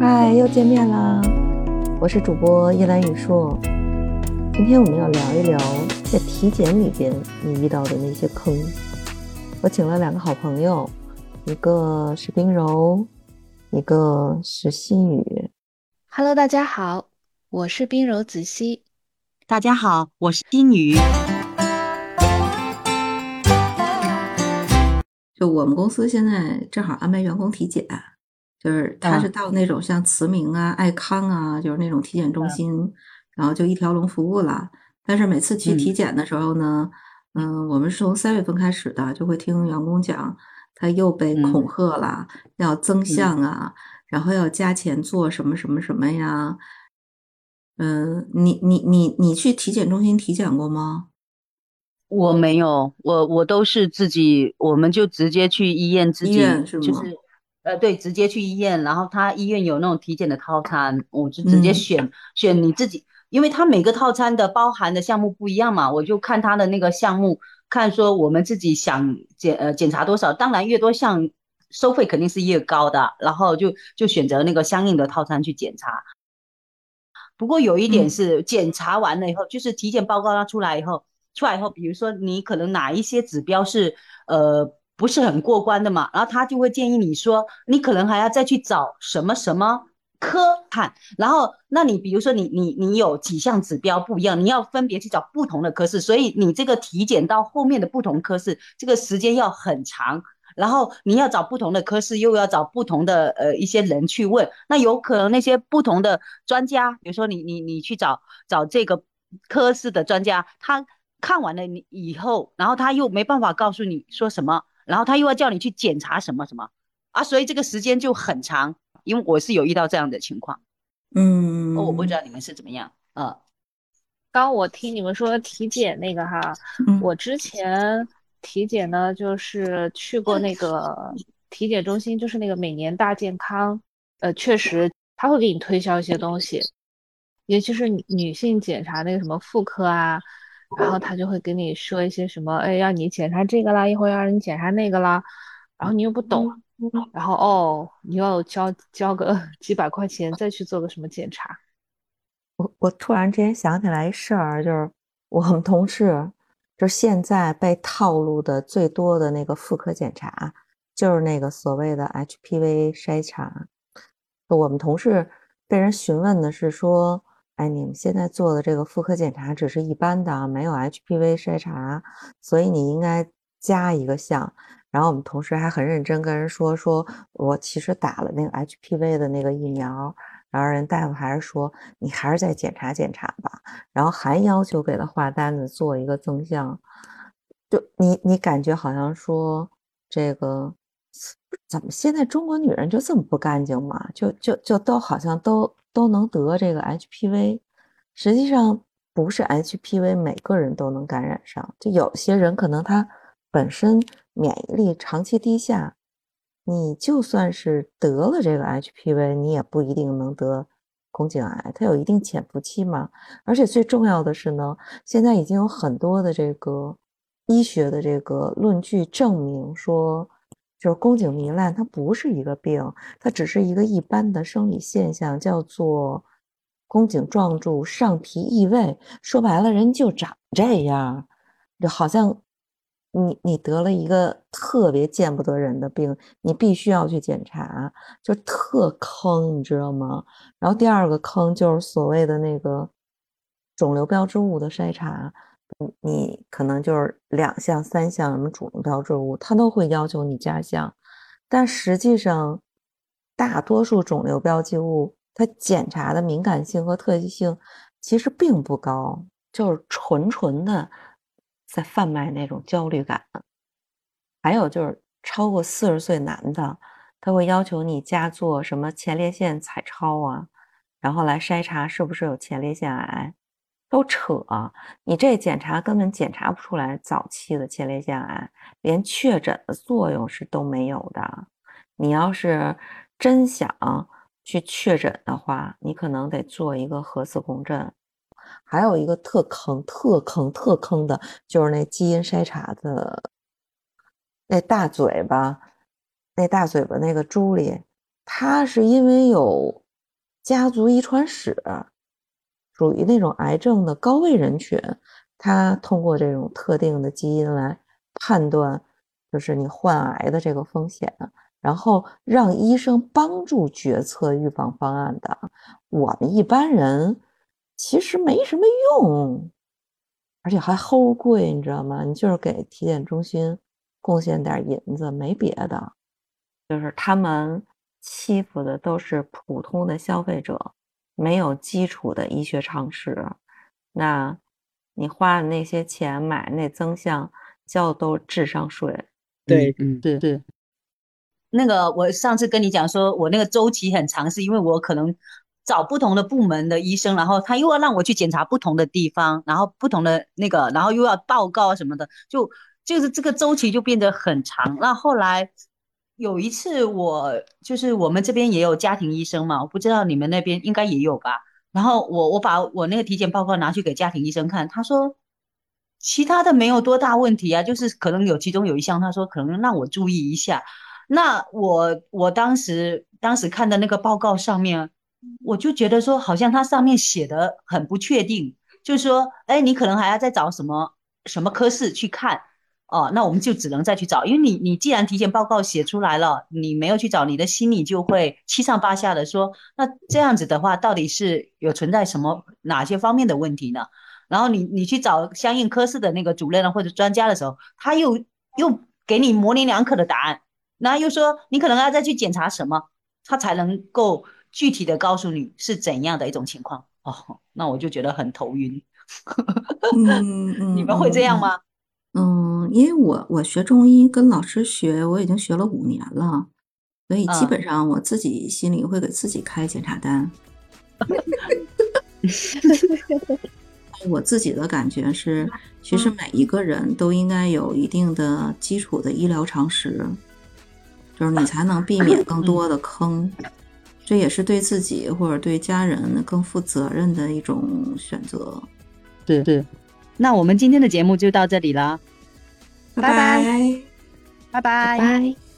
嗨，又见面啦！我是主播叶兰雨硕。今天我们要聊一聊在体检里边你遇到的那些坑。我请了两个好朋友，一个是冰柔，一个是心雨。Hello，大家好，我是冰柔子熙。大家好，我是心雨。就我们公司现在正好安排员工体检，就是他是到那种像慈铭啊、爱康啊，就是那种体检中心，然后就一条龙服务了。但是每次去体检的时候呢，嗯，我们是从三月份开始的，就会听员工讲，他又被恐吓了，要增项啊，然后要加钱做什么什么什么呀。嗯，你你你你去体检中心体检过吗？我没有，我我都是自己，我们就直接去医院自己，就是，呃，对，直接去医院，然后他医院有那种体检的套餐，我就直接选选你自己，因为他每个套餐的包含的项目不一样嘛，我就看他的那个项目，看说我们自己想检呃检查多少，当然越多项收费肯定是越高的，然后就就选择那个相应的套餐去检查。不过有一点是检查完了以后，就是体检报告它出来以后。出来以后，比如说你可能哪一些指标是呃不是很过关的嘛，然后他就会建议你说，你可能还要再去找什么什么科看，然后那你比如说你你你有几项指标不一样，你要分别去找不同的科室，所以你这个体检到后面的不同科室，这个时间要很长，然后你要找不同的科室，又要找不同的呃一些人去问，那有可能那些不同的专家，比如说你你你去找找这个科室的专家，他。看完了你以后，然后他又没办法告诉你说什么，然后他又要叫你去检查什么什么啊，所以这个时间就很长。因为我是有遇到这样的情况，嗯，我不知道你们是怎么样啊。刚我听你们说体检那个哈，我之前体检呢，就是去过那个体检中心，就是那个每年大健康，呃，确实他会给你推销一些东西，尤其是女性检查那个什么妇科啊。然后他就会跟你说一些什么，哎，要你检查这个啦，一会儿要让你检查那个啦，然后你又不懂，然后哦，你要交交个 几百块钱再去做个什么检查。我我突然之间想起来一事儿，就是我们同事，就现在被套路的最多的那个妇科检查，就是那个所谓的 HPV 筛查。我们同事被人询问的是说。哎，你们现在做的这个妇科检查只是一般的，没有 HPV 筛查，所以你应该加一个项。然后我们同事还很认真跟人说，说我其实打了那个 HPV 的那个疫苗。然后人大夫还是说，你还是再检查检查吧。然后还要求给他画单子做一个增项。就你你感觉好像说这个怎么现在中国女人就这么不干净嘛？就就就都好像都。都能得这个 HPV，实际上不是 HPV 每个人都能感染上，就有些人可能他本身免疫力长期低下，你就算是得了这个 HPV，你也不一定能得宫颈癌，它有一定潜伏期嘛。而且最重要的是呢，现在已经有很多的这个医学的这个论据证明说。就是宫颈糜烂，它不是一个病，它只是一个一般的生理现象，叫做宫颈撞柱上皮异位。说白了，人就长这样，就好像你你得了一个特别见不得人的病，你必须要去检查，就特坑，你知道吗？然后第二个坑就是所谓的那个肿瘤标志物的筛查。你可能就是两项、三项什么肿瘤标志物，它都会要求你加项，但实际上，大多数肿瘤标记物它检查的敏感性和特异性其实并不高，就是纯纯的在贩卖那种焦虑感。还有就是超过四十岁男的，他会要求你加做什么前列腺彩超啊，然后来筛查是不是有前列腺癌。都扯，你这检查根本检查不出来早期的前列腺癌，连确诊的作用是都没有的。你要是真想去确诊的话，你可能得做一个核磁共振。还有一个特坑、特坑、特坑的，就是那基因筛查的那大嘴巴，那大嘴巴那个朱莉，她是因为有家族遗传史，属于那种癌症的高危人群，他通过这种特定的基因来判断，就是你患癌的这个风险，然后让医生帮助决策预防方案的。我们一般人其实没什么用。而且还齁贵，你知道吗？你就是给体检中心贡献点银子，没别的，就是他们欺负的都是普通的消费者，没有基础的医学常识。那你花的那些钱买那增项，交的都是智商税。对，嗯，对对。那个我上次跟你讲说，我那个周期很长，是因为我可能。找不同的部门的医生，然后他又要让我去检查不同的地方，然后不同的那个，然后又要报告什么的，就就是这个周期就变得很长。那后来有一次，我就是我们这边也有家庭医生嘛，我不知道你们那边应该也有吧。然后我我把我那个体检报告拿去给家庭医生看，他说其他的没有多大问题啊，就是可能有其中有一项，他说可能让我注意一下。那我我当时当时看的那个报告上面。我就觉得说，好像它上面写的很不确定，就是说，哎，你可能还要再找什么什么科室去看哦，那我们就只能再去找，因为你你既然体检报告写出来了，你没有去找，你的心里就会七上八下的说，那这样子的话，到底是有存在什么哪些方面的问题呢？然后你你去找相应科室的那个主任或者专家的时候，他又又给你模棱两可的答案，然后又说你可能要再去检查什么，他才能够。具体的告诉你是怎样的一种情况哦，那我就觉得很头晕。嗯你们会这样吗？嗯，因为我我学中医跟老师学，我已经学了五年了，所以基本上我自己心里会给自己开检查单。我自己的感觉是，其实每一个人都应该有一定的基础的医疗常识，就是你才能避免更多的坑。这也是对自己或者对家人更负责任的一种选择。对对，那我们今天的节目就到这里了，拜拜，拜拜。拜。